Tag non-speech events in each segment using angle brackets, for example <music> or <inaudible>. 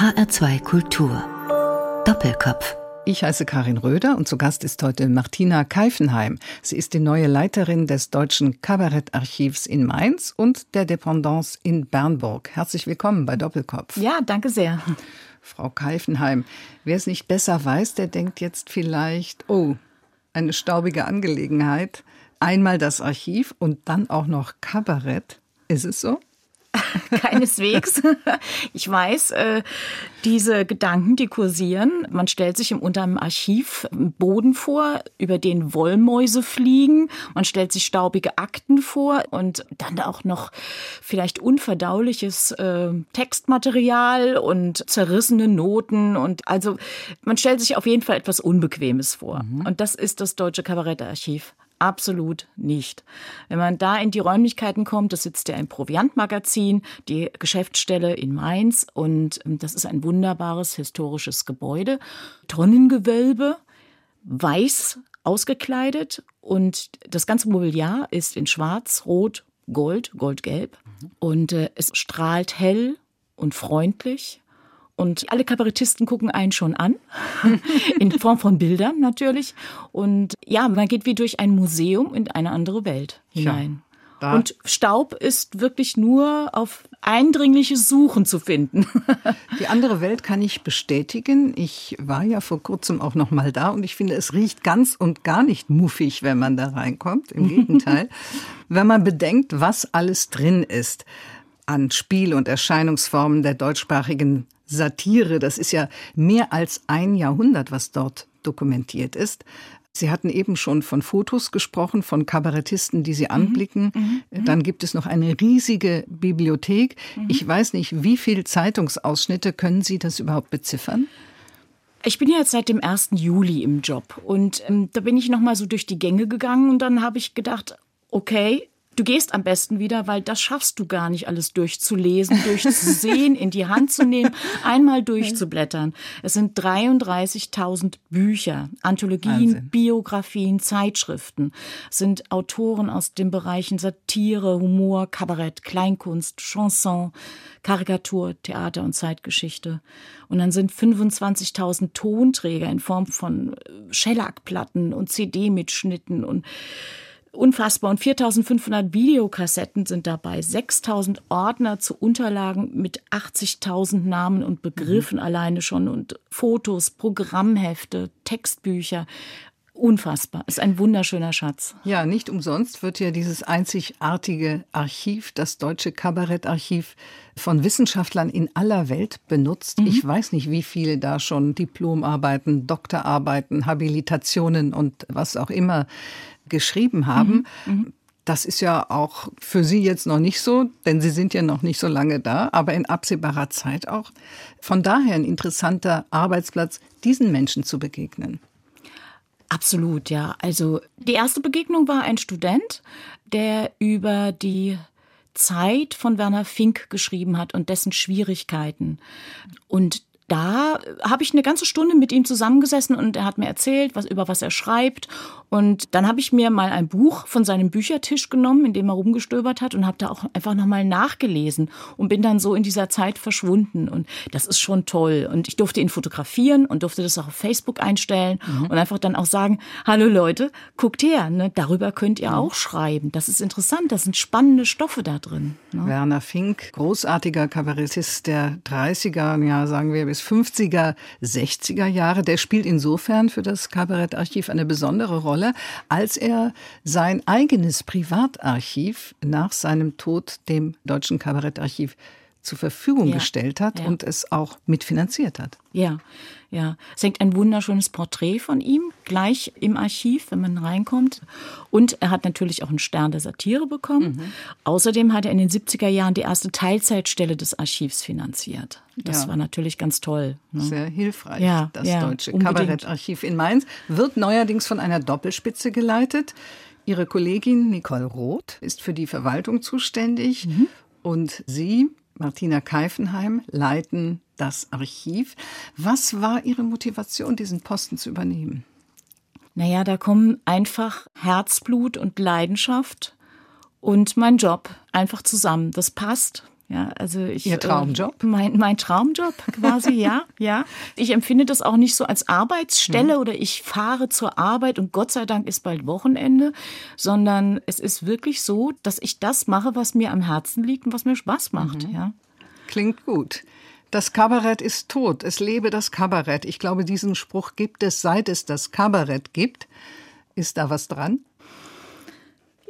HR2 Kultur. Doppelkopf. Ich heiße Karin Röder und zu Gast ist heute Martina Keifenheim. Sie ist die neue Leiterin des Deutschen Kabarettarchivs in Mainz und der Dependance in Bernburg. Herzlich willkommen bei Doppelkopf. Ja, danke sehr. Frau Keifenheim, wer es nicht besser weiß, der denkt jetzt vielleicht, oh, eine staubige Angelegenheit. Einmal das Archiv und dann auch noch Kabarett. Ist es so? <laughs> Keineswegs. <laughs> Ich weiß, äh, diese Gedanken, die kursieren. Man stellt sich im unter einem Archiv einen Boden vor, über den Wollmäuse fliegen. Man stellt sich staubige Akten vor und dann auch noch vielleicht unverdauliches äh, Textmaterial und zerrissene Noten und also man stellt sich auf jeden Fall etwas Unbequemes vor. Mhm. Und das ist das Deutsche Kabarettarchiv. Absolut nicht. Wenn man da in die Räumlichkeiten kommt, das sitzt ja im Proviantmagazin, die Geschäftsstelle in Mainz und ähm, das ist ein wunderbares historisches Gebäude. Tonnengewölbe, weiß ausgekleidet und das ganze Mobiliar ist in schwarz, rot, gold, goldgelb mhm. und äh, es strahlt hell und freundlich und alle Kabarettisten gucken einen schon an, <laughs> in Form von Bildern natürlich. Und ja, man geht wie durch ein Museum in eine andere Welt hinein. Ja, und Staub ist wirklich nur auf eindringliches Suchen zu finden. <laughs> Die andere Welt kann ich bestätigen. Ich war ja vor kurzem auch noch mal da und ich finde, es riecht ganz und gar nicht muffig, wenn man da reinkommt. Im <laughs> Gegenteil, wenn man bedenkt, was alles drin ist an Spiel- und Erscheinungsformen der deutschsprachigen Satire. Das ist ja mehr als ein Jahrhundert, was dort dokumentiert ist. Sie hatten eben schon von Fotos gesprochen, von Kabarettisten, die Sie mhm. anblicken. Mhm, mhm, Dann gibt es noch eine riesige Bibliothek. Mhm. Ich weiß nicht, wie viele Zeitungsausschnitte können Sie das überhaupt beziffern? Ich bin jetzt seit dem 1. Juli im Job und ähm, da bin ich noch mal so durch die Gänge gegangen und dann habe ich gedacht, okay, Du gehst am besten wieder, weil das schaffst du gar nicht alles durchzulesen, durchzusehen, in die Hand zu nehmen, einmal durchzublättern. Es sind 33.000 Bücher, Anthologien, Wahnsinn. Biografien, Zeitschriften. Es sind Autoren aus den Bereichen Satire, Humor, Kabarett, Kleinkunst, Chanson, Karikatur, Theater und Zeitgeschichte. Und dann sind 25.000 Tonträger in Form von äh, Schellackplatten und CD-Mitschnitten und Unfassbar. Und 4500 Videokassetten sind dabei, 6000 Ordner zu Unterlagen mit 80.000 Namen und Begriffen mhm. alleine schon und Fotos, Programmhefte, Textbücher. Unfassbar. Ist ein wunderschöner Schatz. Ja, nicht umsonst wird ja dieses einzigartige Archiv, das Deutsche Kabarettarchiv, von Wissenschaftlern in aller Welt benutzt. Mhm. Ich weiß nicht, wie viele da schon Diplomarbeiten, Doktorarbeiten, Habilitationen und was auch immer geschrieben haben. Mhm. Mhm. Das ist ja auch für Sie jetzt noch nicht so, denn Sie sind ja noch nicht so lange da, aber in absehbarer Zeit auch. Von daher ein interessanter Arbeitsplatz, diesen Menschen zu begegnen. Absolut, ja. Also die erste Begegnung war ein Student, der über die Zeit von Werner Fink geschrieben hat und dessen Schwierigkeiten. Und da habe ich eine ganze Stunde mit ihm zusammengesessen und er hat mir erzählt, was über was er schreibt. Und dann habe ich mir mal ein Buch von seinem Büchertisch genommen, in dem er rumgestöbert hat und habe da auch einfach nochmal nachgelesen und bin dann so in dieser Zeit verschwunden. Und das ist schon toll. Und ich durfte ihn fotografieren und durfte das auch auf Facebook einstellen mhm. und einfach dann auch sagen, hallo Leute, guckt her, ne, darüber könnt ihr mhm. auch schreiben. Das ist interessant, das sind spannende Stoffe da drin. Ne? Werner Fink, großartiger Kabarettist der 30er, ja sagen wir bis 50er, 60er Jahre. Der spielt insofern für das Kabarettarchiv eine besondere Rolle, als er sein eigenes Privatarchiv nach seinem Tod dem Deutschen Kabarettarchiv zur Verfügung ja, gestellt hat ja. und es auch mitfinanziert hat. Ja, ja. Es hängt ein wunderschönes Porträt von ihm gleich im Archiv, wenn man reinkommt. Und er hat natürlich auch einen Stern der Satire bekommen. Mhm. Außerdem hat er in den 70er Jahren die erste Teilzeitstelle des Archivs finanziert. Das ja. war natürlich ganz toll. Ne? Sehr hilfreich. Ja, das Deutsche Kabarettarchiv in Mainz wird neuerdings von einer Doppelspitze geleitet. Ihre Kollegin Nicole Roth ist für die Verwaltung zuständig. Mhm. Und Sie Martina Keifenheim leiten das Archiv. Was war Ihre Motivation, diesen Posten zu übernehmen? Naja, da kommen einfach Herzblut und Leidenschaft und mein Job einfach zusammen. Das passt. Ja, also ich. Ihr Traumjob? Äh, mein, mein Traumjob quasi, ja, <laughs> ja. Ich empfinde das auch nicht so als Arbeitsstelle mhm. oder ich fahre zur Arbeit und Gott sei Dank ist bald Wochenende, sondern es ist wirklich so, dass ich das mache, was mir am Herzen liegt und was mir Spaß macht, mhm. ja. Klingt gut. Das Kabarett ist tot. Es lebe das Kabarett. Ich glaube, diesen Spruch gibt es, seit es das Kabarett gibt. Ist da was dran?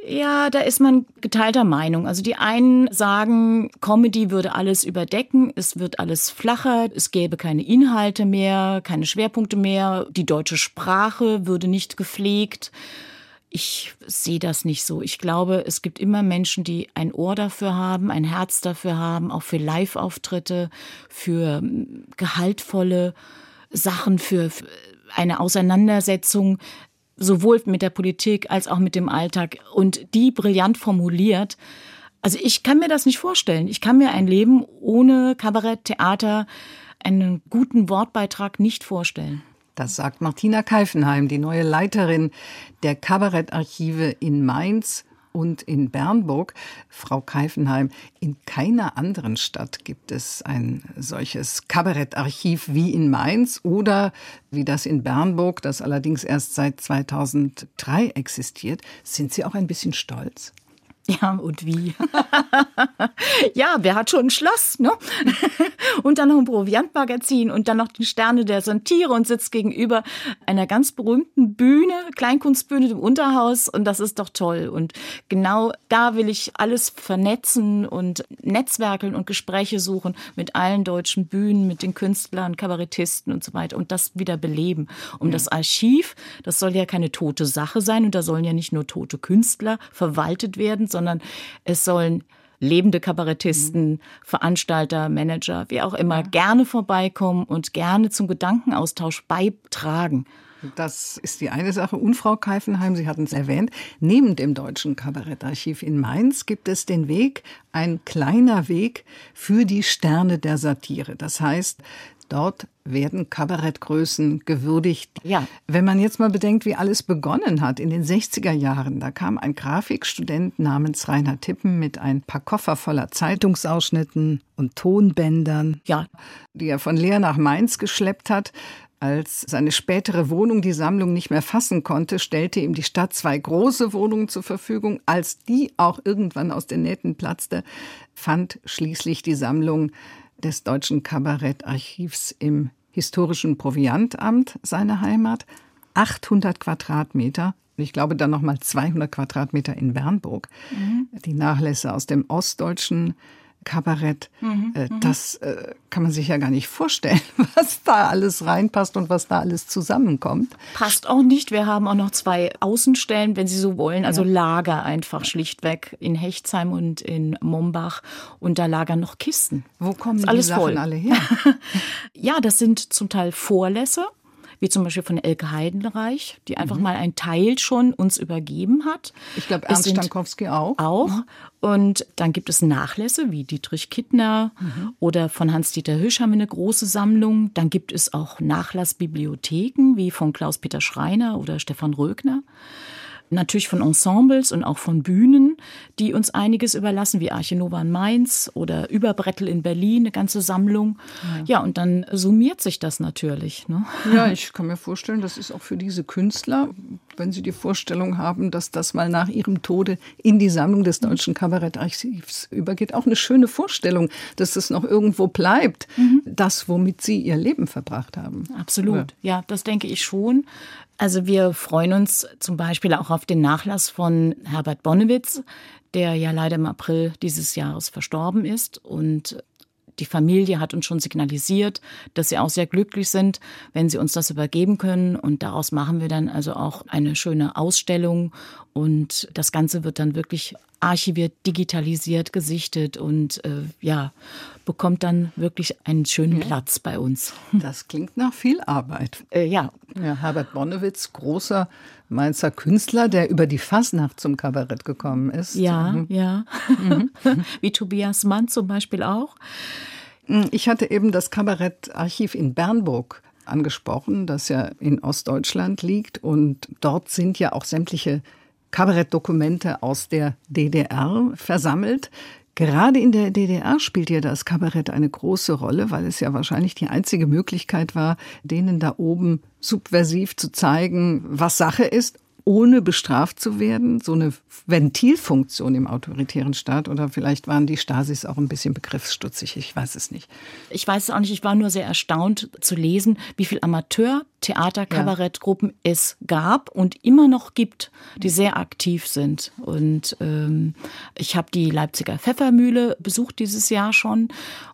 Ja, da ist man geteilter Meinung. Also die einen sagen, Comedy würde alles überdecken, es wird alles flacher, es gäbe keine Inhalte mehr, keine Schwerpunkte mehr, die deutsche Sprache würde nicht gepflegt. Ich sehe das nicht so. Ich glaube, es gibt immer Menschen, die ein Ohr dafür haben, ein Herz dafür haben, auch für Live-Auftritte, für hm, gehaltvolle Sachen, für eine Auseinandersetzung sowohl mit der Politik als auch mit dem Alltag und die brillant formuliert. Also ich kann mir das nicht vorstellen. Ich kann mir ein Leben ohne Kabarett, Theater, einen guten Wortbeitrag nicht vorstellen. Das sagt Martina Keifenheim, die neue Leiterin der Kabarettarchive in Mainz und in Bernburg. Frau Keifenheim, in keiner anderen Stadt gibt es ein solches Kabarettarchiv wie in Mainz oder wie das in Bernburg, das allerdings erst seit 2003 existiert. Sind Sie auch ein bisschen stolz? <laughs> Ja, und wie? <laughs> ja, wer hat schon ein Schloss, ne? <laughs> und dann noch ein Proviantmagazin und dann noch die Sterne der Santire und sitzt gegenüber einer ganz berühmten Bühne, Kleinkunstbühne im Unterhaus und das ist doch toll. Und genau da will ich alles vernetzen und netzwerkeln und Gespräche suchen mit allen deutschen Bühnen, mit den Künstlern, Kabarettisten und so weiter und das wieder beleben. Um ja. das Archiv, das soll ja keine tote Sache sein und da sollen ja nicht nur tote Künstler verwaltet werden, sondern es sollen lebende Kabarettisten, mhm. Veranstalter, Manager, wie auch immer, ja. gerne vorbeikommen und gerne zum Gedankenaustausch beitragen. Das ist die eine Sache. Und Frau Keifenheim, Sie hatten es erwähnt, neben dem Deutschen Kabarettarchiv in Mainz gibt es den Weg, ein kleiner Weg für die Sterne der Satire. Das heißt, Dort werden Kabarettgrößen gewürdigt. Ja. Wenn man jetzt mal bedenkt, wie alles begonnen hat in den 60er Jahren, da kam ein Grafikstudent namens Rainer Tippen mit ein paar Koffer voller Zeitungsausschnitten und Tonbändern, ja. die er von Leer nach Mainz geschleppt hat. Als seine spätere Wohnung die Sammlung nicht mehr fassen konnte, stellte ihm die Stadt zwei große Wohnungen zur Verfügung. Als die auch irgendwann aus den Nähten platzte, fand schließlich die Sammlung des Deutschen Kabarettarchivs im Historischen Proviantamt seine Heimat. 800 Quadratmeter. Ich glaube dann nochmal 200 Quadratmeter in Bernburg. Mhm. Die Nachlässe aus dem ostdeutschen Kabarett. Mhm, äh, mhm. das äh, kann man sich ja gar nicht vorstellen, <laughs> was da alles reinpasst und was da alles zusammenkommt. Passt auch nicht. Wir haben auch noch zwei Außenstellen, wenn Sie so wollen, also ja. Lager einfach schlichtweg in Hechtsheim und in Mombach. Und da lagern noch Kisten. Wo kommen die Sachen voll. alle her? <laughs> ja, das sind zum Teil Vorlässe wie zum Beispiel von Elke Heidenreich, die einfach mhm. mal ein Teil schon uns übergeben hat. Ich glaube, Ernst Stankowski auch. Auch. Mhm. Und dann gibt es Nachlässe wie Dietrich Kittner mhm. oder von Hans-Dieter Hüsch haben wir eine große Sammlung. Dann gibt es auch Nachlassbibliotheken wie von Klaus-Peter Schreiner oder Stefan Rögner natürlich von Ensembles und auch von Bühnen, die uns einiges überlassen, wie Arche Nova in Mainz oder Überbrettel in Berlin, eine ganze Sammlung. Ja, ja und dann summiert sich das natürlich. Ne? Ja, <laughs> ich kann mir vorstellen, das ist auch für diese Künstler, wenn sie die Vorstellung haben, dass das mal nach ihrem Tode in die Sammlung des Deutschen Kabarettarchivs übergeht, auch eine schöne Vorstellung, dass das noch irgendwo bleibt, mhm. das, womit sie ihr Leben verbracht haben. Absolut, ja, ja das denke ich schon. Also wir freuen uns zum Beispiel auch auf den Nachlass von Herbert Bonnewitz, der ja leider im April dieses Jahres verstorben ist. Und die Familie hat uns schon signalisiert, dass sie auch sehr glücklich sind, wenn sie uns das übergeben können. Und daraus machen wir dann also auch eine schöne Ausstellung. Und das Ganze wird dann wirklich archiviert, digitalisiert, gesichtet und äh, ja, bekommt dann wirklich einen schönen ja. Platz bei uns. <laughs> Das klingt nach viel Arbeit. Äh, ja. ja. Herbert Bonnewitz, großer Mainzer Künstler, der über die Fasnacht zum Kabarett gekommen ist. Ja, mhm. ja. Mhm. <laughs> Wie Tobias Mann zum Beispiel auch. Mhm, ich hatte eben das Kabarettarchiv in Bernburg angesprochen, das ja in Ostdeutschland liegt. Und dort sind ja auch sämtliche Kabarettdokumente aus der DDR versammelt. Gerade in der DDR spielt ja das Kabarett eine große Rolle, weil es ja wahrscheinlich die einzige Möglichkeit war, denen da oben subversiv zu zeigen, was Sache ist ohne bestraft zu werden, so eine Ventilfunktion im autoritären Staat oder vielleicht waren die Stasis auch ein bisschen begriffsstutzig, ich weiß es nicht. Ich weiß es auch nicht, ich war nur sehr erstaunt zu lesen, wie viel Amateur Theater, Kabarettgruppen ja. es gab und immer noch gibt, die sehr aktiv sind. Und ähm, ich habe die Leipziger Pfeffermühle besucht dieses Jahr schon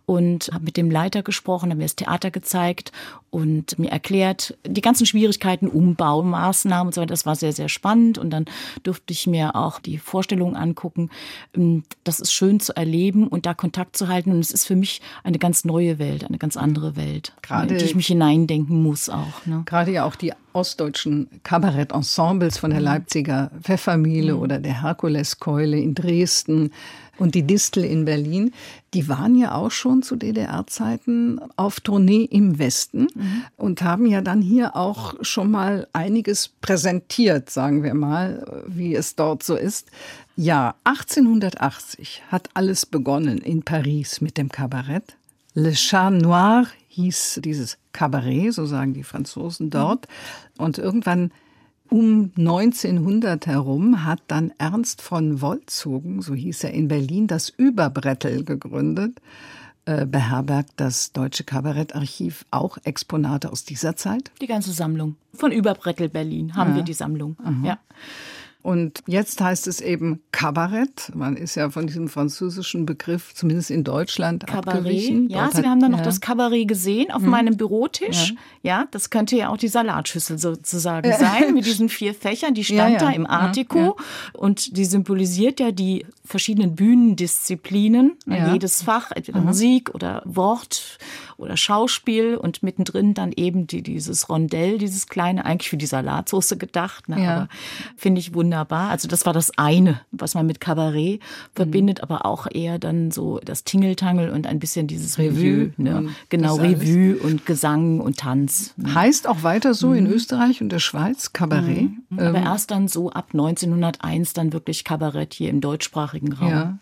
und habe mit dem Leiter gesprochen, habe mir das Theater gezeigt und mir erklärt, die ganzen Schwierigkeiten, Umbaumaßnahmen und so weiter. Das war sehr, sehr spannend. Und dann durfte ich mir auch die Vorstellungen angucken. Ähm, das ist schön zu erleben und da Kontakt zu halten. Und es ist für mich eine ganz neue Welt, eine ganz andere Welt, Gerade in die ich mich hineindenken muss auch. Ne? Gerade ja auch die ostdeutschen Kabarettensembles von der mhm. Leipziger Pfeffermühle mhm. oder der Herkuleskeule in Dresden und die Distel in Berlin, die waren ja auch schon zu DDR-Zeiten auf Tournee im Westen mhm. und haben ja dann hier auch schon mal einiges präsentiert, sagen wir mal, wie es dort so ist. Ja, 1880 hat alles begonnen in Paris mit dem Kabarett. Le Chat Noir hieß dieses Kabarett, so sagen die Franzosen dort. Und irgendwann um 1900 herum hat dann Ernst von Wolzogen, so hieß er in Berlin, das Überbrettel gegründet. Äh, beherbergt das Deutsche Kabarettarchiv auch Exponate aus dieser Zeit? Die ganze Sammlung. Von Überbrettel Berlin haben ja. wir die Sammlung. Aha. Ja. Und jetzt heißt es eben Kabarett. Man ist ja von diesem französischen Begriff, zumindest in Deutschland, Kabarett. abgewichen. Ja, Sie haben dann noch ja. das Kabarett gesehen auf hm. meinem Bürotisch. Ja. ja. das könnte ja auch die Salatschüssel sozusagen ja. <laughs> sein, mit diesen vier Fächern. Die stand da im Artico und die symbolisiert ja die verschiedenen Bühnendisziplinen. Jedes Fach, entweder Aha. Musik oder Wort oder Schauspiel und mittendrin dann eben die, dieses Rondell, dieses kleine, eigentlich für die Salatsauce gedacht. Ne? Aber finde ich wunderbar. Also das war das eine, was man mit Kabarett verbindet, mhm. aber auch eher dann so das Tingeltangel und ein bisschen dieses Revue. Ne? Genau, Revue und Gesang und Tanz. Mhm. Heißt auch weiter so mhm. in Österreich und der Schweiz Kabarett. Mhm. Aber ähm. erst dann so ab 1901 dann wirklich Kabarett hier im deutschsprachigen Raum. Ja.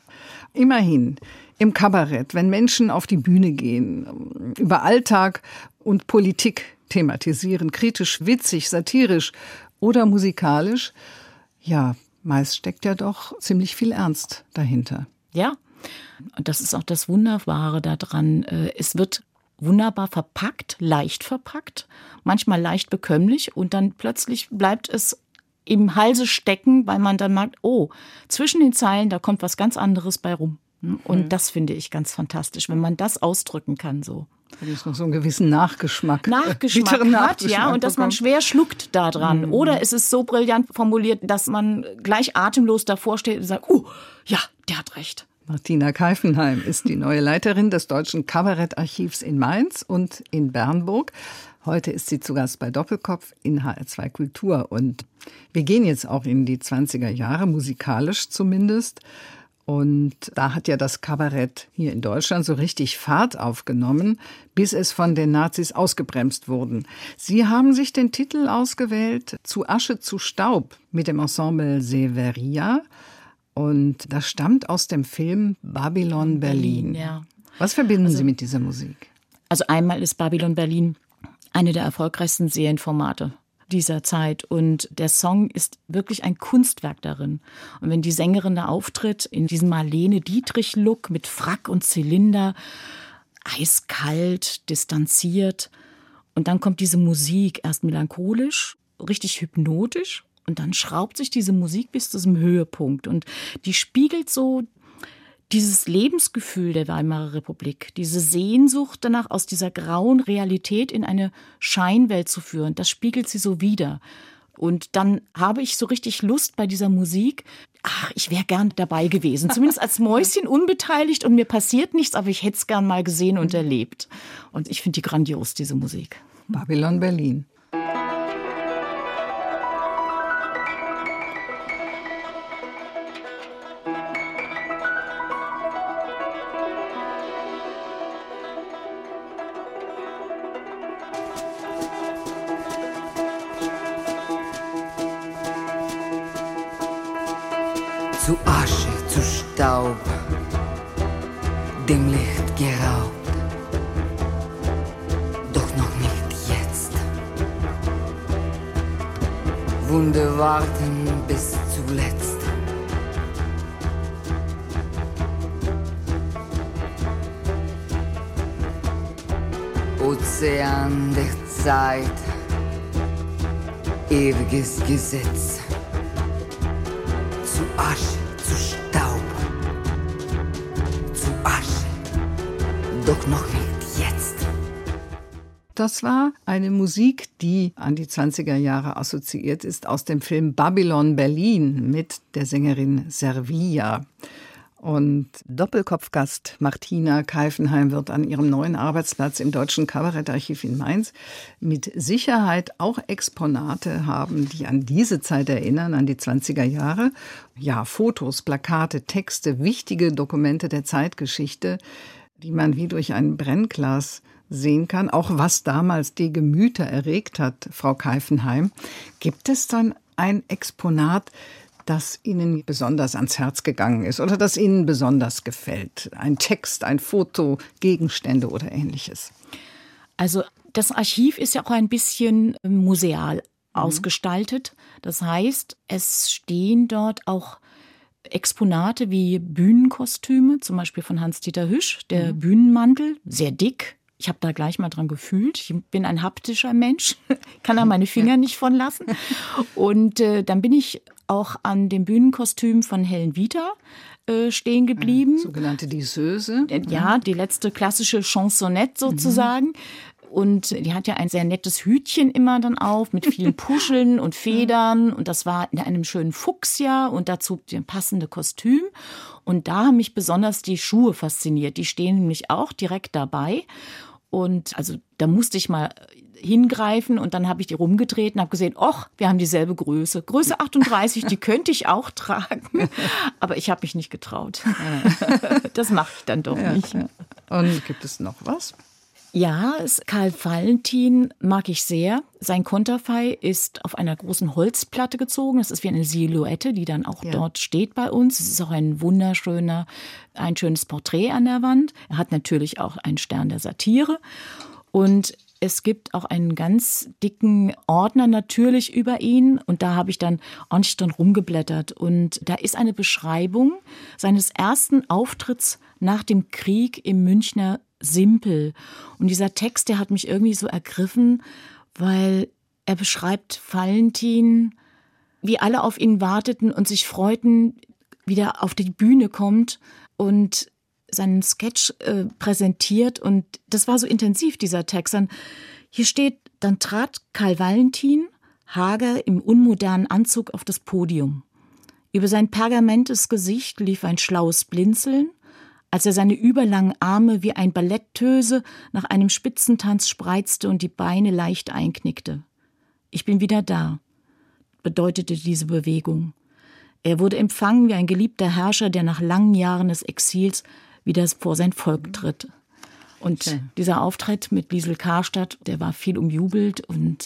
Immerhin im Kabarett, wenn Menschen auf die Bühne gehen, über Alltag und Politik thematisieren, kritisch, witzig, satirisch oder musikalisch, ja, meist steckt ja doch ziemlich viel Ernst dahinter. Ja, und das ist auch das Wunderbare daran. Äh, es wird wunderbar verpackt, leicht verpackt, manchmal leicht bekömmlich und dann plötzlich bleibt es im Halse stecken, weil man dann merkt, oh, zwischen den Zeilen, da kommt was ganz anderes bei rum. Und mhm. das finde ich ganz fantastisch, wenn man das ausdrücken kann so. Wenn es noch so einen gewissen Nachgeschmack, <laughs> Nachgeschmack hat, Nachgeschmack ja, und dass man schwer schluckt daran. Mhm. Oder ist es so brillant formuliert, dass man gleich atemlos davor steht und sagt, uh, ja, der hat recht. Martina Keifenheim ist die neue Leiterin des Deutschen Kabarettarchivs in Mainz und in Bernburg. Heute ist sie zu Gast bei Doppelkopf in HR2 Kultur. Und wir gehen jetzt auch in die 20er Jahre, musikalisch zumindest. Und da hat ja das Kabarett hier in Deutschland so richtig Fahrt aufgenommen, bis es von den Nazis ausgebremst wurden. Sie haben sich den Titel ausgewählt Zu Asche zu Staub mit dem Ensemble Severia. Und das stammt aus dem Film Babylon Berlin. Berlin ja. Was verbinden also, Sie mit dieser Musik? Also einmal ist Babylon Berlin eine der erfolgreichsten Serienformate dieser Zeit. Und der Song ist wirklich ein Kunstwerk darin. Und wenn die Sängerin da auftritt, in diesem Marlene Dietrich-Look mit Frack und Zylinder, eiskalt, distanziert, und dann kommt diese Musik erst melancholisch, richtig hypnotisch, und dann schraubt sich diese Musik bis zu diesem Höhepunkt. Und die spiegelt so dieses Lebensgefühl der Weimarer Republik, diese Sehnsucht danach, aus dieser grauen Realität in eine Scheinwelt zu führen, das spiegelt sie so wider. Und dann habe ich so richtig Lust bei dieser Musik. Ach, ich wäre gern dabei gewesen. Zumindest als <laughs> Mäuschen unbeteiligt und mir passiert nichts, aber ich hätte es gern mal gesehen und erlebt. Und ich finde die grandios, diese Musik. Babylon Berlin. War eine Musik, die an die 20er Jahre assoziiert ist aus dem Film Babylon Berlin mit der Sängerin Servia. Und Doppelkopfgast Martina Keifenheim wird an ihrem neuen Arbeitsplatz im Deutschen Kabarettarchiv in Mainz mit Sicherheit auch Exponate haben, die an diese Zeit erinnern, an die 20er Jahre. Ja, Fotos, Plakate, Texte, wichtige Dokumente der Zeitgeschichte, die man wie durch ein Brennglas sehen kann, auch was damals die Gemüter erregt hat, Frau Keifenheim. Gibt es dann ein Exponat, das Ihnen besonders ans Herz gegangen ist oder das Ihnen besonders gefällt? Ein Text, ein Foto, Gegenstände oder ähnliches? Also das Archiv ist ja auch ein bisschen museal mhm. ausgestaltet. Das heißt, es stehen dort auch Exponate wie Bühnenkostüme, zum Beispiel von Hans-Dieter Hüsch, der mhm. Bühnenmantel, sehr dick. Ich habe da gleich mal dran gefühlt. Ich bin ein haptischer Mensch, <laughs> kann da meine Finger nicht von lassen. Und äh, dann bin ich auch an dem Bühnenkostüm von Helen Vita äh, stehen geblieben. Sogenannte Disseuse. Äh, ja, die letzte klassische Chansonette sozusagen. Und die hat ja ein sehr nettes Hütchen immer dann auf mit vielen <laughs> Puscheln und Federn. Und das war in einem schönen Fuchsjahr und dazu das passende Kostüm. Und da haben mich besonders die Schuhe fasziniert. Die stehen nämlich auch direkt dabei. Und also da musste ich mal hingreifen und dann habe ich die rumgedreht und habe gesehen, ach, wir haben dieselbe Größe. Größe <laughs> 38, die könnte ich auch tragen, <laughs> aber ich habe mich nicht getraut. Das mache ich dann doch nicht. Und gibt es noch was? Ja, Karl Valentin mag ich sehr. Sein Konterfei ist auf einer großen Holzplatte gezogen. Das ist wie eine Silhouette, die dann auch ja. dort steht bei uns. Es ist auch ein wunderschöner, ein schönes Porträt an der Wand. Er hat natürlich auch einen Stern der Satire. Und es gibt auch einen ganz dicken Ordner natürlich über ihn und da habe ich dann ordentlich drin rumgeblättert und da ist eine Beschreibung seines ersten Auftritts nach dem Krieg im Münchner Simpel. Und dieser Text, der hat mich irgendwie so ergriffen, weil er beschreibt Valentin, wie alle auf ihn warteten und sich freuten, wie er auf die Bühne kommt und seinen Sketch äh, präsentiert und das war so intensiv, dieser Text. Dann, hier steht, dann trat Karl Valentin, hager im unmodernen Anzug, auf das Podium. Über sein pergamentes Gesicht lief ein schlaues Blinzeln, als er seine überlangen Arme wie ein Balletttöse nach einem Spitzentanz spreizte und die Beine leicht einknickte. Ich bin wieder da, bedeutete diese Bewegung. Er wurde empfangen wie ein geliebter Herrscher, der nach langen Jahren des Exils wieder vor sein Volk tritt. Und dieser Auftritt mit Liesel Karstadt, der war viel umjubelt und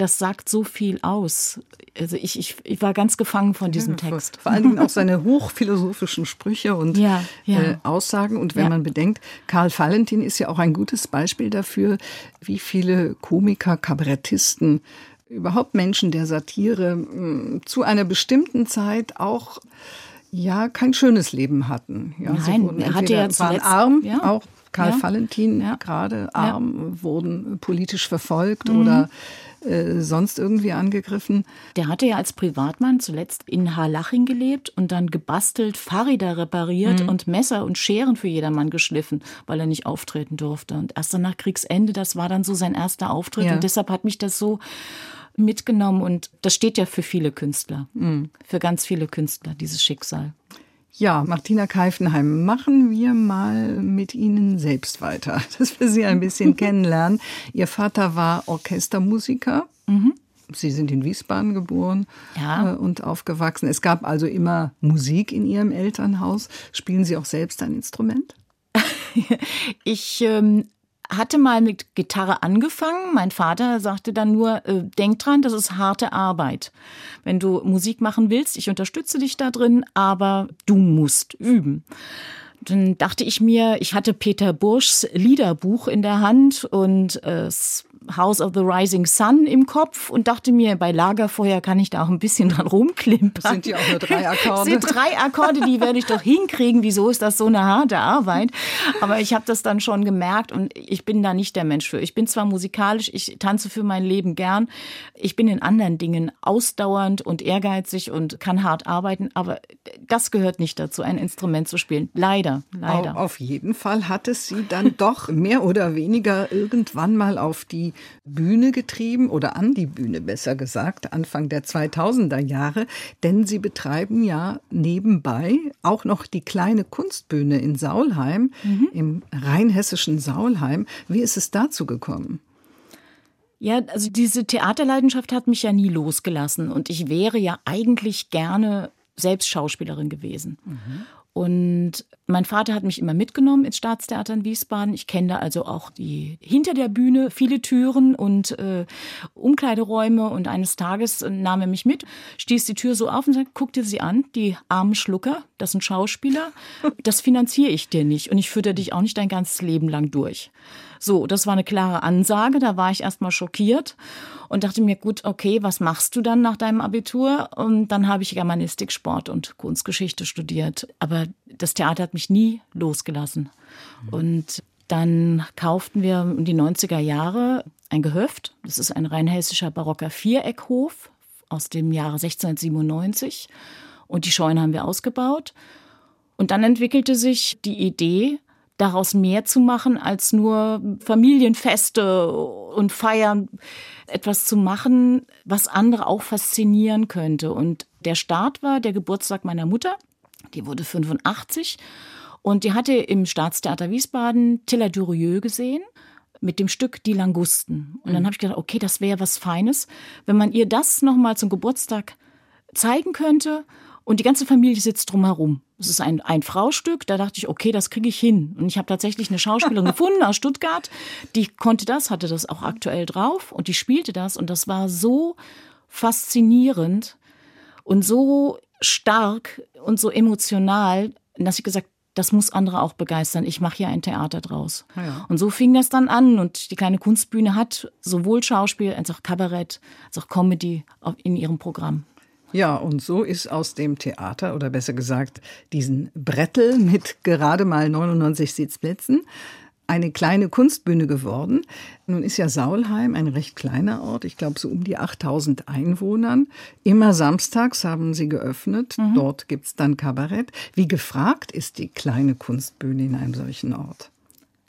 das sagt so viel aus. Also ich, ich, ich war ganz gefangen von diesem ja, Text. Vor allen Dingen auch <laughs> seine hochphilosophischen Sprüche und ja, ja. Äh, Aussagen. Und wenn man bedenkt, Karl Valentin ist ja auch ein gutes Beispiel dafür, wie viele Komiker, Kabarettisten, überhaupt Menschen der Satire hm, zu einer bestimmten Zeit auch ja kein schönes Leben hatten. Ja, Nein, er hatte ja waren arm, ja. auch Karl ja. Valentin ja. gerade arm, wurden politisch verfolgt mhm. oder äh, sonst irgendwie angegriffen. Der hatte ja als Privatmann zuletzt in Harlaching gelebt und dann gebastelt, Fahrräder repariert mhm. und Messer und Scheren für jedermann geschliffen, weil er nicht auftreten durfte. Und erst dann nach Kriegsende, das war dann so sein erster Auftritt und deshalb hat mich das so mitgenommen und das steht ja für viele Künstler, mhm. für ganz viele Künstler, dieses Schicksal. Ja, Martina Keifenheim, machen wir mal mit Ihnen selbst weiter, <laughs> dass wir Sie ein bisschen <laughs> kennenlernen. Ihr Vater war Orchestermusiker. Mhm. Sie sind in Wiesbaden geboren ja. Äh, und aufgewachsen. Es gab also immer Musik in Ihrem Elternhaus. Spielen Sie auch selbst ein Instrument? <laughs> ich ähm, hatte mal mit Gitarre angefangen. Mein Vater sagte dann nur, äh, denk dran, das ist harte Arbeit. Wenn du Musik machen willst, ich unterstütze dich da drin, aber du musst üben. Dann dachte ich mir, ich hatte Peter Burschs Liederbuch in der Hand und äh, es House of the Rising Sun im Kopf und dachte mir, bei Lagerfeuer kann ich da auch ein bisschen dran rumklimpern. Das sind ja auch nur drei Akkorde. Das sind drei Akkorde, die werde ich doch hinkriegen. Wieso ist das so eine harte Arbeit? Aber ich habe das dann schon gemerkt und ich bin da nicht der Mensch für. Ich bin zwar musikalisch, ich tanze für mein Leben gern. Ich bin in anderen Dingen ausdauernd und ehrgeizig und kann hart arbeiten, aber das gehört nicht dazu, ein Instrument zu spielen. Leider, leider. Auf jeden Fall hat es sie dann doch mehr oder weniger irgendwann mal auf die Bühne getrieben oder an die Bühne besser gesagt, Anfang der 2000er Jahre, denn sie betreiben ja nebenbei auch noch die kleine Kunstbühne in Saulheim, mhm. im rheinhessischen Saulheim. Wie ist es dazu gekommen? Ja, also diese Theaterleidenschaft hat mich ja nie losgelassen und ich wäre ja eigentlich gerne selbst Schauspielerin gewesen. Mhm. Und mein Vater hat mich immer mitgenommen ins Staatstheater in Wiesbaden. Ich kenne da also auch die hinter der Bühne viele Türen und äh, Umkleideräume. Und eines Tages nahm er mich mit, stieß die Tür so auf und sagte, guck dir sie an, die armen Schlucker, das sind Schauspieler. Das finanziere ich dir nicht und ich führe dich auch nicht dein ganzes Leben lang durch. So, das war eine klare Ansage. Da war ich erstmal schockiert und dachte mir, gut, okay, was machst du dann nach deinem Abitur? Und dann habe ich Germanistik, Sport und Kunstgeschichte studiert. Aber das Theater hat mich nie losgelassen. Mhm. Und dann kauften wir in die 90er Jahre ein Gehöft. Das ist ein rheinhessischer barocker Viereckhof aus dem Jahre 1697. Und die Scheune haben wir ausgebaut. Und dann entwickelte sich die Idee, daraus mehr zu machen als nur Familienfeste und Feiern, etwas zu machen, was andere auch faszinieren könnte. Und der Start war der Geburtstag meiner Mutter, die wurde 85 und die hatte im Staatstheater Wiesbaden Tilla Durieux gesehen mit dem Stück Die Langusten. Und dann mhm. habe ich gedacht, okay, das wäre was Feines, wenn man ihr das nochmal zum Geburtstag zeigen könnte und die ganze Familie sitzt drumherum. Es ist ein, ein Fraustück, da dachte ich, okay, das kriege ich hin. Und ich habe tatsächlich eine Schauspielerin <laughs> gefunden aus Stuttgart, die konnte das, hatte das auch aktuell drauf und die spielte das und das war so faszinierend und so stark und so emotional, dass ich gesagt das muss andere auch begeistern. Ich mache hier ein Theater draus. Ja. Und so fing das dann an. Und die kleine Kunstbühne hat sowohl Schauspiel als auch Kabarett, als auch Comedy in ihrem Programm. Ja, und so ist aus dem Theater oder besser gesagt diesen Brettel mit gerade mal 99 Sitzplätzen eine kleine Kunstbühne geworden. Nun ist ja Saulheim ein recht kleiner Ort, ich glaube so um die 8000 Einwohnern. Immer samstags haben sie geöffnet, mhm. dort gibt's dann Kabarett. Wie gefragt ist die kleine Kunstbühne in einem solchen Ort?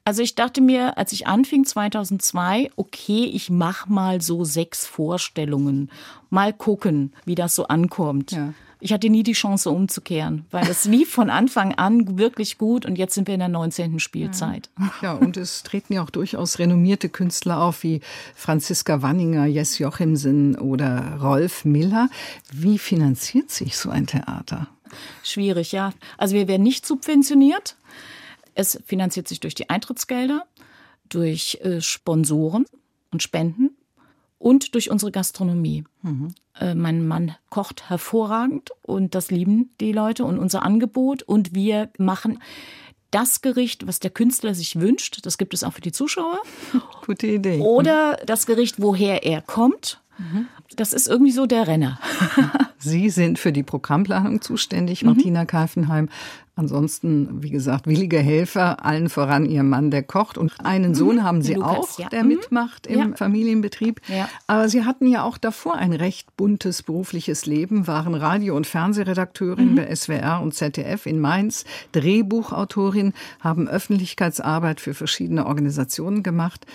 Also ich dachte mir, als ich anfing 2002, okay, ich mach mal so sechs Vorstellungen, mal gucken, wie das so ankommt. Ja. Ich hatte nie die Chance umzukehren, weil es lief von Anfang an wirklich gut und jetzt sind wir in der 19. Spielzeit. Ja, und es treten ja auch durchaus renommierte Künstler auf wie Franziska Wanninger, Jess Jochimsen oder Rolf Miller. Wie finanziert sich so ein Theater? Schwierig, ja. Also wir werden nicht subventioniert. Es finanziert sich durch die Eintrittsgelder, durch äh, Sponsoren und Spenden und durch unsere Gastronomie. Mhm. Äh, mein Mann kocht hervorragend und das lieben die Leute und unser Angebot. Und wir machen das Gericht, was der Künstler sich wünscht. Das gibt es auch für die Zuschauer. <laughs> Gute Idee. Oder das Gericht, woher er kommt. Mhm. Das ist irgendwie so der Renner. <laughs> Sie sind für die Programmplanung zuständig, Martina mhm. Keifenheim. Ansonsten, wie gesagt, willige Helfer, allen voran ihr Mann, der kocht. Und einen Sohn mhm. haben Sie Lukas, auch, ja. der mhm. mitmacht im ja. Familienbetrieb. Ja. Aber Sie hatten ja auch davor ein recht buntes berufliches Leben, waren Radio- und Fernsehredakteurin mhm. bei SWR und ZDF in Mainz, Drehbuchautorin, haben Öffentlichkeitsarbeit für verschiedene Organisationen gemacht.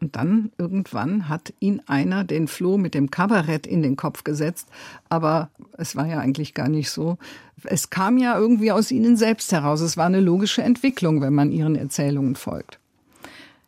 Und dann irgendwann hat ihn einer den Floh mit dem Kabarett in den Kopf gesetzt. Aber es war ja eigentlich gar nicht so. Es kam ja irgendwie aus ihnen selbst heraus. Es war eine logische Entwicklung, wenn man ihren Erzählungen folgt.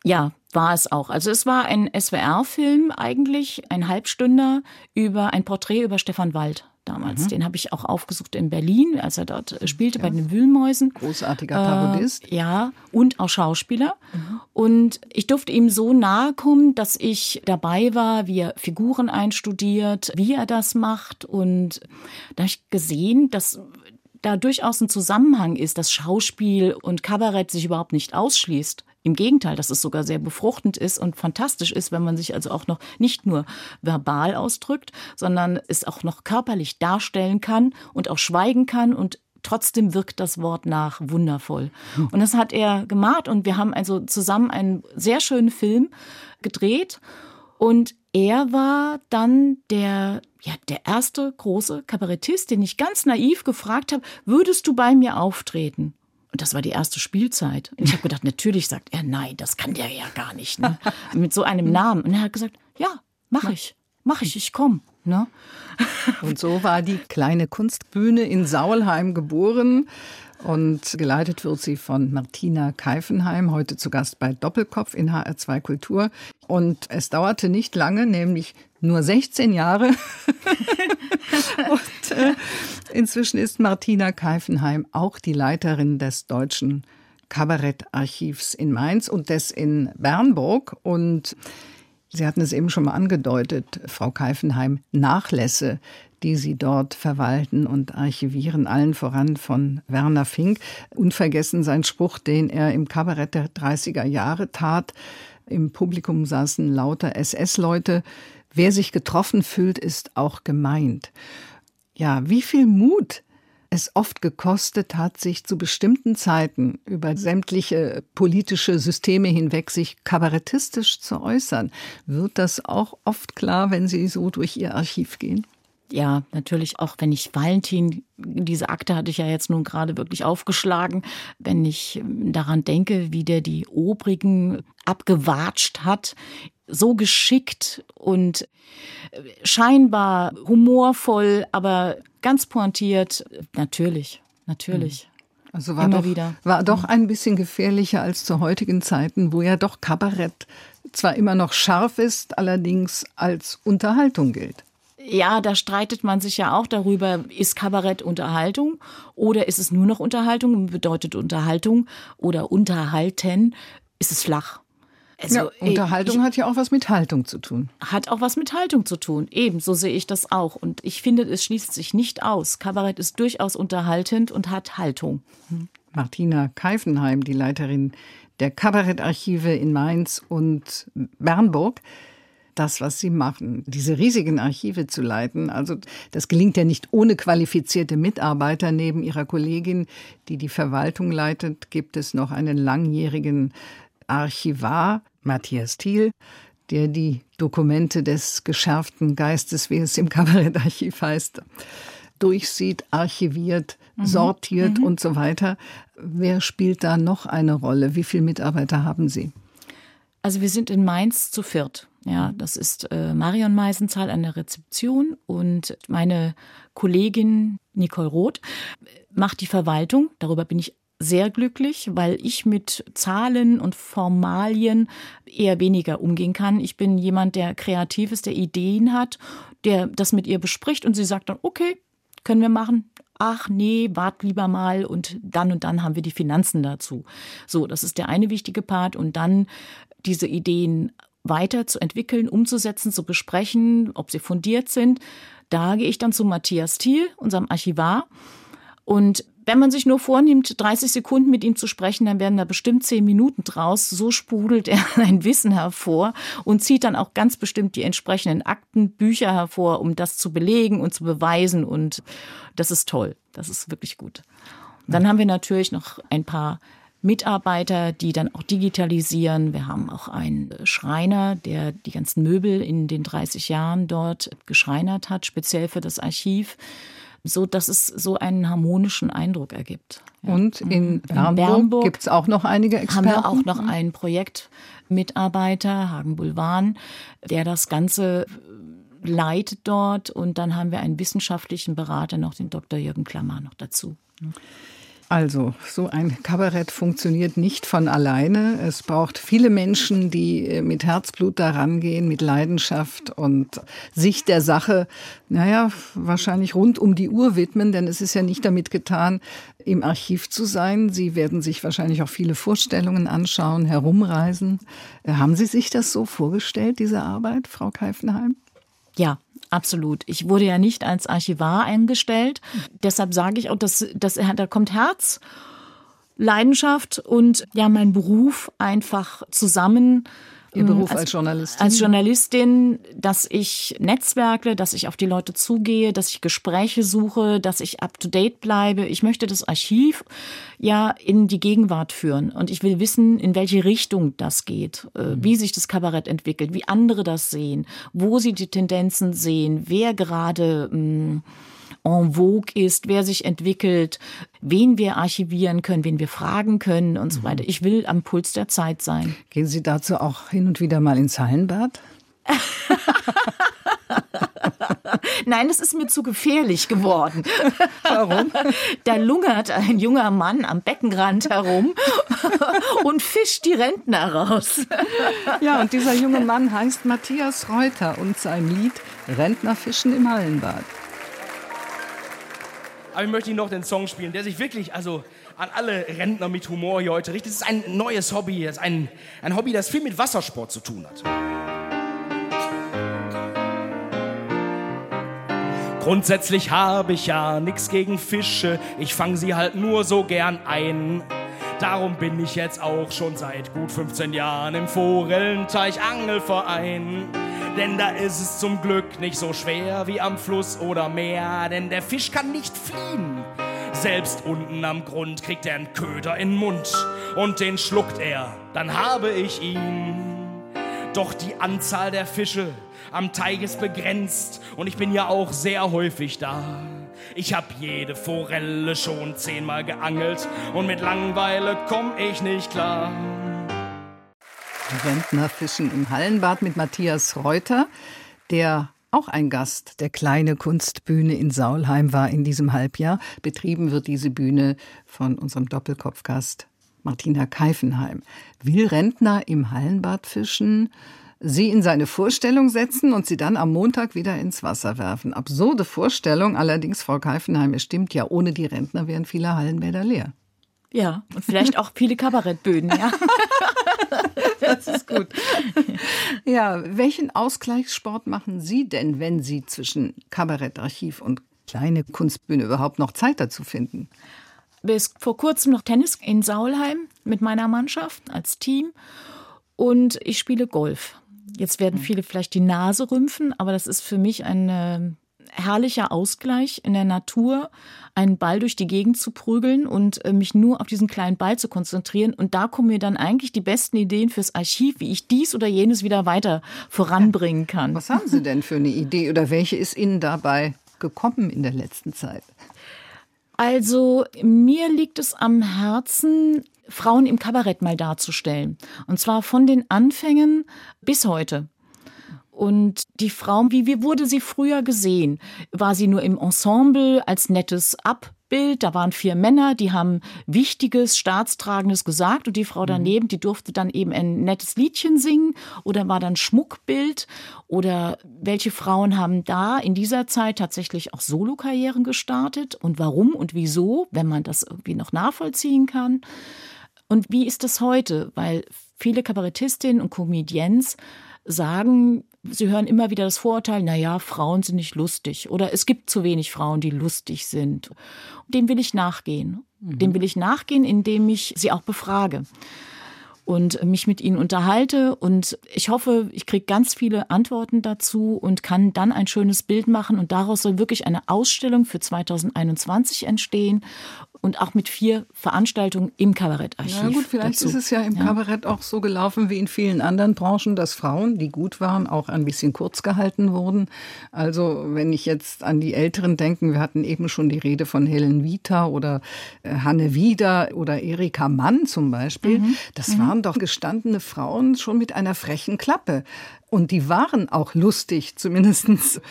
Ja, war es auch. Also es war ein SWR-Film eigentlich, ein Halbstünder über ein Porträt über Stefan Wald damals. Mhm. Den habe ich auch aufgesucht in Berlin, als er dort spielte ja. bei den Wühlmäusen. Großartiger Parodist. Äh, ja, und auch Schauspieler. Mhm. Und ich durfte ihm so nahe kommen, dass ich dabei war, wie er Figuren einstudiert, wie er das macht. Und da habe ich gesehen, dass da durchaus ein Zusammenhang ist, dass Schauspiel und Kabarett sich überhaupt nicht ausschließt. Im Gegenteil, dass es sogar sehr befruchtend ist und fantastisch ist, wenn man sich also auch noch nicht nur verbal ausdrückt, sondern es auch noch körperlich darstellen kann und auch schweigen kann und trotzdem wirkt das Wort nach wundervoll. Und das hat er gemacht und wir haben also zusammen einen sehr schönen Film gedreht und er war dann der, ja, der erste große Kabarettist, den ich ganz naiv gefragt habe, würdest du bei mir auftreten? Und das war die erste Spielzeit. Und ich habe gedacht, natürlich sagt er, nein, das kann der ja gar nicht. Ne? <laughs> Mit so einem Namen. Und er hat gesagt, ja, mach ich, mach ich, ich komme. Ne? Und so war die kleine Kunstbühne in Saulheim geboren. Und geleitet wird sie von Martina Keifenheim, heute zu Gast bei Doppelkopf in HR2 Kultur. Und es dauerte nicht lange, nämlich nur 16 Jahre. <laughs> und äh, inzwischen ist Martina Keifenheim auch die Leiterin des Deutschen Kabarettarchivs in Mainz und des in Bernburg. Und Sie hatten es eben schon mal angedeutet, Frau Keifenheim, Nachlässe, die Sie dort verwalten und archivieren, allen voran von Werner Fink. Unvergessen sein Spruch, den er im Kabarett der 30er Jahre tat. Im Publikum saßen lauter SS-Leute. Wer sich getroffen fühlt, ist auch gemeint. Ja, wie viel Mut es oft gekostet hat, sich zu bestimmten Zeiten über sämtliche politische Systeme hinweg sich kabarettistisch zu äußern. Wird das auch oft klar, wenn Sie so durch Ihr Archiv gehen? Ja, natürlich auch, wenn ich Valentin, diese Akte hatte ich ja jetzt nun gerade wirklich aufgeschlagen, wenn ich daran denke, wie der die Obrigen abgewatscht hat, so geschickt und scheinbar humorvoll, aber ganz pointiert. Natürlich, natürlich. Also war Immer doch, wieder. war doch ein bisschen gefährlicher als zu heutigen Zeiten, wo ja doch Kabarett zwar immer noch scharf ist, allerdings als Unterhaltung gilt. Ja, da streitet man sich ja auch darüber, ist Kabarett Unterhaltung oder ist es nur noch Unterhaltung? Bedeutet Unterhaltung oder Unterhalten? Ist es flach? Also, ja, Unterhaltung ich, hat ja auch was mit Haltung zu tun. Hat auch was mit Haltung zu tun. Eben, so sehe ich das auch. Und ich finde, es schließt sich nicht aus. Kabarett ist durchaus unterhaltend und hat Haltung. Martina Keifenheim, die Leiterin der Kabarettarchive in Mainz und Bernburg das, was Sie machen, diese riesigen Archive zu leiten. Also das gelingt ja nicht ohne qualifizierte Mitarbeiter. Neben Ihrer Kollegin, die die Verwaltung leitet, gibt es noch einen langjährigen Archivar, Matthias Thiel, der die Dokumente des geschärften Geistes, wie es im Kabarettarchiv heißt, durchsieht, archiviert, mhm. sortiert mhm. und so weiter. Wer spielt da noch eine Rolle? Wie viele Mitarbeiter haben Sie? Also wir sind in Mainz zu viert. Ja, das ist äh, Marion Meisenzahl an der Rezeption und meine Kollegin Nicole Roth macht die Verwaltung. Darüber bin ich sehr glücklich, weil ich mit Zahlen und Formalien eher weniger umgehen kann. Ich bin jemand, der kreativ ist, der Ideen hat, der das mit ihr bespricht und sie sagt dann, okay, können wir machen. Ach nee, wart lieber mal und dann und dann haben wir die Finanzen dazu. So, das ist der eine wichtige Part und dann diese Ideen weiter zu entwickeln, umzusetzen, zu besprechen, ob sie fundiert sind. Da gehe ich dann zu Matthias Thiel, unserem Archivar, und wenn man sich nur vornimmt, 30 Sekunden mit ihm zu sprechen, dann werden da bestimmt 10 Minuten draus. So sprudelt er <laughs> ein Wissen hervor und zieht dann auch ganz bestimmt die entsprechenden Akten, Bücher hervor, um das zu belegen und zu beweisen. Und das ist toll. Das ist wirklich gut. Dann haben wir natürlich noch ein paar Mitarbeiter, die dann auch digitalisieren. Wir haben auch einen Schreiner, der die ganzen Möbel in den 30 Jahren dort geschreinert hat, speziell für das Archiv so dass es so einen harmonischen Eindruck ergibt. Ja. Und in, in Bernburg, gibt es auch noch einige Experten? Haben wir auch noch einen Projektmitarbeiter, Hagen Bulwan, der das Ganze leitet dort. Und dann haben wir einen wissenschaftlichen Berater noch, den Dr. Jürgen Klammer noch dazu. Also, so ein Kabarett funktioniert nicht von alleine. Es braucht viele Menschen, die äh, mit Herzblut daran gehen, mit Leidenschaft und sich der Sache, naja, wahrscheinlich rund um die Uhr widmen, denn es ist ja nicht damit getan, im Archiv zu sein. Sie werden sich wahrscheinlich auch viele Vorstellungen anschauen, herumreisen. Äh, haben Sie sich das so vorgestellt, diese Arbeit, Frau Keifenheim? Ja, Absolut. Ich wurde ja nicht als Archivar eingestellt. Deshalb sage ich auch, dass, dass da kommt Herz, Leidenschaft und ja, mein Beruf einfach zusammen. Ihr Beruf als, als, Journalistin? Als Journalistin, dass ich netzwerke, dass ich auf die Leute zugehe, dass ich Gespräche suche, dass ich up-to-date bleibe. Ich möchte das Archiv ja in die Gegenwart führen. Und ich will wissen, in welche Richtung das geht, äh, wie sich das Kabarett entwickelt, wie andere das sehen, wo sie die Tendenzen sehen, wer gerade... Mh, mm, en vogue ist, wer sich entwickelt, wen wir archivieren können, wen wir fragen können und so mhm. weiter. Ich will am Puls der Zeit sein. Gehen Sie dazu auch hin und wieder mal ins Hallenbad? <laughs> Nein, das ist mir zu gefährlich geworden. Warum? <laughs> Da lungert ein junger Mann am Beckenrand herum <laughs> und fischt die Rentner raus. Ja, und dieser junge Mann heißt Matthias Reuter und sein Lied Rentnerfischen im Hallenbad. Aber ich möchte Ihnen noch den Song spielen, der sich wirklich, also an alle Rentner mit Humor hier heute richtet. Es ist ein neues Hobby, ist ein, ein Hobby, das viel mit Wassersport zu tun hat. Grundsätzlich habe ich ja nichts gegen Fische, ich fange sie halt nur so gern ein. Darum bin ich jetzt auch schon seit gut 15 Jahren im Forellenteich Angelverein. Denn da ist es zum Glück nicht so schwer wie am Fluss oder Meer, denn der Fisch kann nicht fliehen. Selbst unten am Grund kriegt er einen Köder in den Mund und den schluckt er, dann habe ich ihn. Doch die Anzahl der Fische am Teich ist begrenzt und ich bin ja auch sehr häufig da. Ich hab jede Forelle schon zehnmal geangelt und mit Langeweile komm ich nicht klar. Rentnerfischen im Hallenbad mit Matthias Reuter, der auch ein Gast der kleine Kunstbühne in Saulheim war in diesem Halbjahr. Betrieben wird diese Bühne von unserem Doppelkopfgast Martina Keifenheim. Will Rentner im Hallenbad fischen? sie in seine Vorstellung setzen und sie dann am Montag wieder ins Wasser werfen. Absurde Vorstellung, allerdings, Frau Keifenheim, es stimmt ja, ohne die Rentner wären viele Hallenbäder leer. Ja, und vielleicht auch viele Kabarettböden, ja. <laughs> das ist gut. Ja, welchen Ausgleichssport machen Sie denn, wenn Sie zwischen Kabarettarchiv und kleine Kunstbühne überhaupt noch Zeit dazu finden? Bis vor kurzem noch Tennis in Saulheim mit meiner Mannschaft als Team und ich spiele Golf. Jetzt werden viele vielleicht die Nase rümpfen, aber das ist für mich ein äh, herrlicher Ausgleich in der Natur, einen Ball durch die Gegend zu prügeln und äh, mich nur auf diesen kleinen Ball zu konzentrieren. Und da kommen mir dann eigentlich die besten Ideen fürs Archiv, wie ich dies oder jenes wieder weiter voranbringen kann. Was haben Sie denn für eine Idee oder welche ist Ihnen dabei gekommen in der letzten Zeit? Also mir liegt es am Herzen, Frauen im Kabarett mal darzustellen. Und zwar von den Anfängen bis heute. Und die Frau, wie, wie wurde sie früher gesehen? War sie nur im Ensemble als nettes Abbild? Da waren vier Männer, die haben Wichtiges, Staatstragendes gesagt und die Frau daneben, die durfte dann eben ein nettes Liedchen singen oder war dann Schmuckbild? Oder welche Frauen haben da in dieser Zeit tatsächlich auch Solokarrieren gestartet? Und warum und wieso, wenn man das irgendwie noch nachvollziehen kann? Und wie ist das heute? Weil viele Kabarettistinnen und Comedians sagen, sie hören immer wieder das Vorurteil, naja, Frauen sind nicht lustig oder es gibt zu wenig Frauen, die lustig sind. Dem will ich nachgehen. Mhm. Dem will ich nachgehen, indem ich sie auch befrage und mich mit ihnen unterhalte. Und ich hoffe, ich kriege ganz viele Antworten dazu und kann dann ein schönes Bild machen. Und daraus soll wirklich eine Ausstellung für 2021 entstehen und auch mit vier Veranstaltungen im Kabarettarchiv. Ja gut, vielleicht dazu. ist es ja im ja. Kabarett auch so gelaufen wie in vielen anderen Branchen, dass Frauen, die gut waren, auch ein bisschen kurz gehalten wurden. Also wenn ich jetzt an die Älteren denke, wir hatten eben schon die Rede von Helen Vita oder äh, Hanne Wieder oder Erika Mann zum Beispiel. Mhm. Das mhm. waren doch gestandene Frauen schon mit einer frechen Klappe. Und die waren auch lustig, zumindestens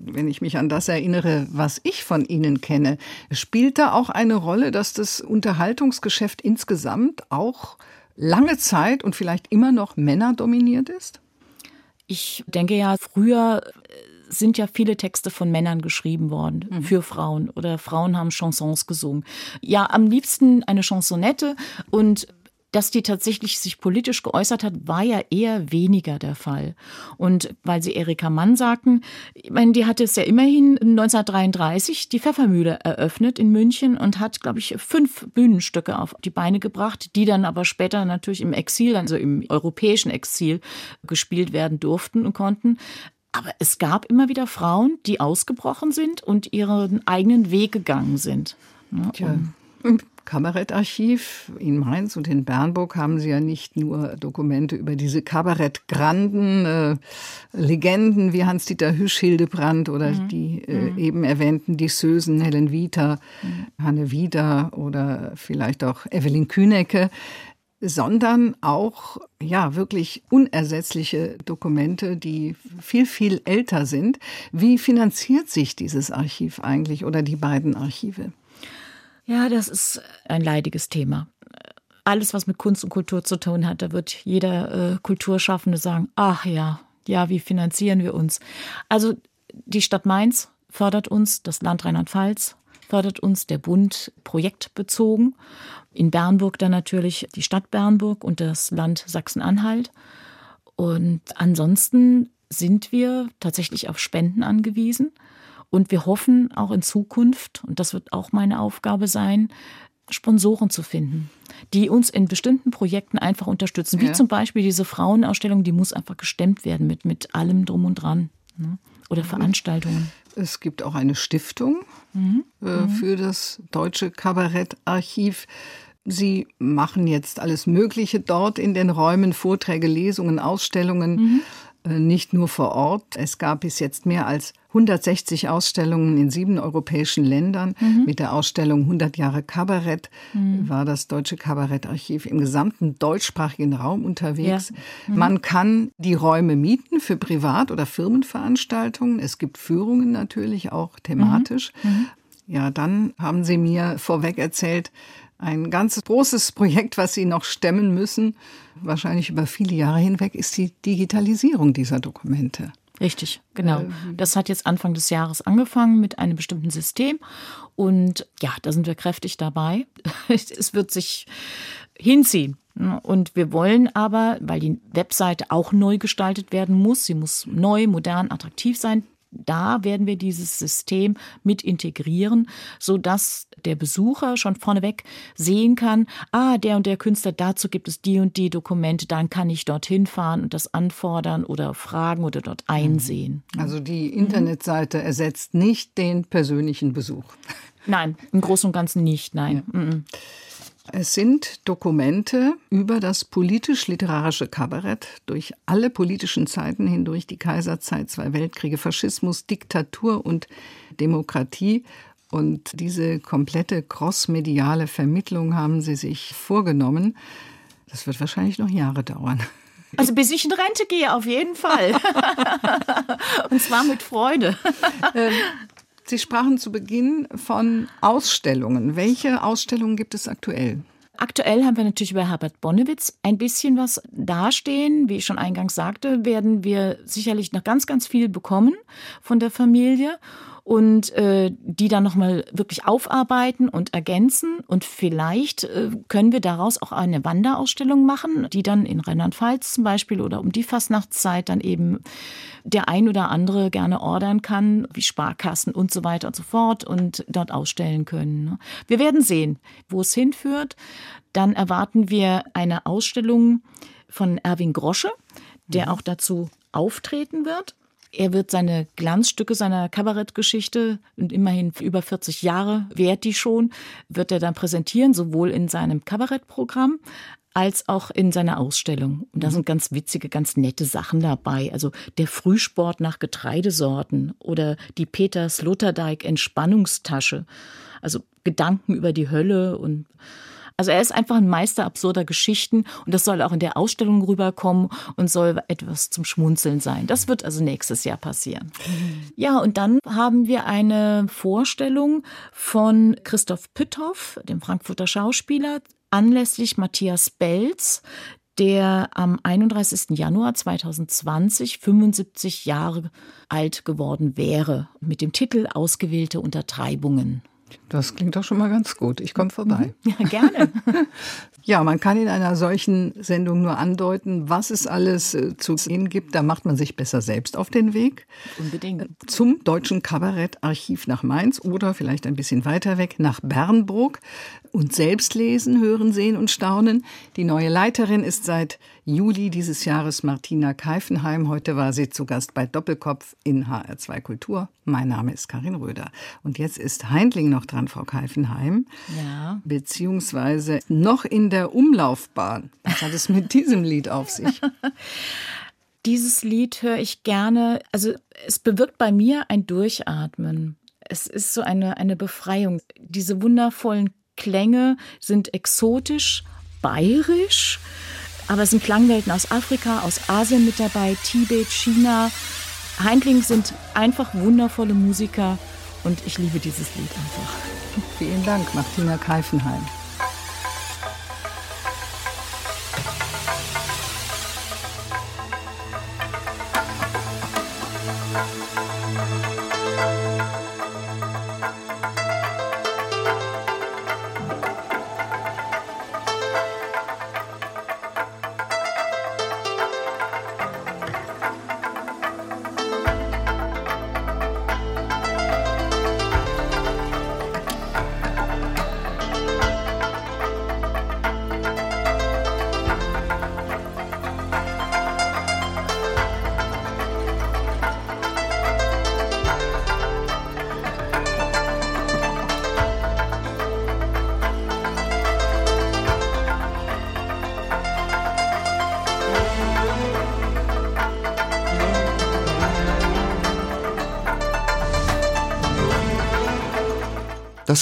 wenn ich mich an das erinnere, was ich von Ihnen kenne, spielt da auch eine Rolle, dass das Unterhaltungsgeschäft insgesamt auch lange Zeit und vielleicht immer noch männerdominiert ist? Ich denke ja, früher sind ja viele Texte von Männern geschrieben worden mhm. für Frauen oder Frauen haben Chansons gesungen. Ja, am liebsten eine Chansonette und dass die tatsächlich sich politisch geäußert hat, war ja eher weniger der Fall. Und weil Sie Erika Mann sagten, ich meine, die hat es ja immerhin 1933 die Pfeffermühle eröffnet in München und hat, glaube ich, fünf Bühnenstücke auf die Beine gebracht, die dann aber später natürlich im Exil, also im europäischen Exil, gespielt werden durften und konnten. Aber es gab immer wieder Frauen, die ausgebrochen sind und ihren eigenen Weg gegangen sind. Ja, Im Kabarettarchiv in Mainz und in Bernburg haben Sie ja nicht nur Dokumente über diese Kabarettgranden, äh, Legenden wie Hans-Dieter Hüsch, Hildebrand oder mhm. die äh, mhm. eben erwähnten Dissösen Helen Vita, mhm. Hanne Wieder oder vielleicht auch Evelyn Kühnecke sondern auch ja wirklich unersetzliche Dokumente, die viel viel älter sind. Wie finanziert sich dieses Archiv eigentlich oder die beiden Archive? Ja, das ist ein leidiges Thema. Alles, was mit Kunst und Kultur zu tun hat, da wird jeder äh, Kulturschaffende sagen, ach ja, ja, wie finanzieren wir uns? Also die Stadt Mainz fördert uns, das Land Rheinland-Pfalz fördert uns, der Bund projektbezogen. In Bernburg dann natürlich die Stadt Bernburg und das Land Sachsen-Anhalt. Und ansonsten sind wir tatsächlich auf Spenden angewiesen. Und wir hoffen auch in Zukunft, und das wird auch meine Aufgabe sein, Sponsoren zu finden, die uns in bestimmten Projekten einfach unterstützen. Wie ja. zum Beispiel diese Frauenausstellung, die muss einfach gestemmt werden mit, mit allem drum und dran. Ne? Oder Veranstaltungen. Es gibt auch eine Stiftung mhm. Äh, mhm. für das Deutsche Kabarettarchiv. Sie machen jetzt alles Mögliche dort in den Räumen, Vorträge, Lesungen, Ausstellungen. Mhm. Äh, nicht nur vor Ort. Es gab bis jetzt mehr als 160 Ausstellungen in sieben europäischen Ländern. Mhm. Mit der Ausstellung 100 Jahre Kabarett mhm. war das Deutsche Kabarettarchiv im gesamten deutschsprachigen Raum unterwegs. Ja. Mhm. Man kann die Räume mieten für Privat- oder Firmenveranstaltungen. Es gibt Führungen natürlich auch thematisch. Mhm. Mhm. Ja, dann haben Sie mir vorweg erzählt, ein ganz großes Projekt, was Sie noch stemmen müssen, wahrscheinlich über viele Jahre hinweg, ist die Digitalisierung dieser Dokumente. Richtig, genau. Ähm. Das hat jetzt Anfang des Jahres angefangen mit einem bestimmten System. Und ja, da sind wir kräftig dabei. <laughs> Es wird sich hinziehen. Und wir wollen aber, weil die Webseite auch neu gestaltet werden muss, sie muss neu, modern, attraktiv sein, da werden wir dieses System mit integrieren, so dass der Besucher schon vorneweg sehen kann, ah, der und der Künstler, dazu gibt es die und die Dokumente, dann kann ich dorthin fahren und das anfordern oder fragen oder dort mhm. einsehen. Also die Internetseite ersetzt nicht den persönlichen Besuch. Nein, im Großen und Ganzen nicht, nein. Ja. Es sind Dokumente über das politisch-literarische Kabarett durch alle politischen Zeiten hindurch, die Kaiserzeit, zwei Weltkriege, Faschismus, Diktatur und Demokratie. Und diese komplette crossmediale Vermittlung haben Sie sich vorgenommen. Das wird wahrscheinlich noch Jahre dauern. Also bis ich in Rente gehe, auf jeden Fall. <laughs> Und zwar mit Freude. Sie sprachen zu Beginn von Ausstellungen. Welche Ausstellungen gibt es aktuell? Aktuell haben wir natürlich über Herbert Bonnewitz ein bisschen was dastehen. Wie ich schon eingangs sagte, werden wir sicherlich noch ganz, ganz viel bekommen von der Familie und äh, die dann nochmal wirklich aufarbeiten und ergänzen. Und vielleicht äh, können wir daraus auch eine Wanderausstellung machen, die dann in Rheinland-Pfalz zum Beispiel oder um die Fastnachtszeit dann eben der ein oder andere gerne ordern kann, wie Sparkassen und so weiter und so fort und dort ausstellen können. Ne? Wir werden sehen, wo es hinführt. Dann erwarten wir eine Ausstellung von Erwin Grosche, der mhm. auch dazu auftreten wird. Er wird seine Glanzstücke seiner Kabarettgeschichte, und immerhin über 40 Jahre währt die schon, wird er dann präsentieren, sowohl in seinem Kabarettprogramm als auch in seiner Ausstellung. Und da sind ganz witzige, ganz nette Sachen dabei. Also der Frühsport nach Getreidesorten oder die Peter Sloterdijk Entspannungstasche. Also Gedanken über die Hölle und also er ist einfach ein Meister absurder Geschichten und das soll auch in der Ausstellung rüberkommen und soll etwas zum Schmunzeln sein. Das wird also nächstes Jahr passieren. Ja, und dann haben wir eine Vorstellung von Christoph Pütthoff, dem Frankfurter Schauspieler, anlässlich Matthias Belz, der am 31. Januar 2020 75 Jahre alt geworden wäre, mit dem Titel Ausgewählte Untertreibungen. Das klingt doch schon mal ganz gut. Ich komme vorbei. <laughs> Ja, gerne. <laughs> Ja, man kann in einer solchen Sendung nur andeuten, was es alles äh, zu sehen gibt. Da macht man sich besser selbst auf den Weg. Unbedingt. Zum Deutschen Kabarettarchiv nach Mainz oder vielleicht ein bisschen weiter weg nach Bernburg und selbst lesen, hören, sehen und staunen. Die neue Leiterin ist seit Juli dieses Jahres Martina Keifenheim. Heute war sie zu Gast bei Doppelkopf in HR2 Kultur. Mein Name ist Karin Röder. Und jetzt ist Heindling noch dran, Frau Keifenheim. Ja. Beziehungsweise noch in der Umlaufbahn. Was hat es mit <laughs> diesem Lied auf sich? Dieses Lied höre ich gerne. Also es bewirkt bei mir ein Durchatmen. Es ist so eine, eine Befreiung. Diese wundervollen Klänge sind exotisch, bayerisch, aber es sind Klangwelten aus Afrika, aus Asien mit dabei, Tibet, China. Heindling sind einfach wundervolle Musiker und ich liebe dieses Lied einfach. Vielen Dank, Martina Keifenheim.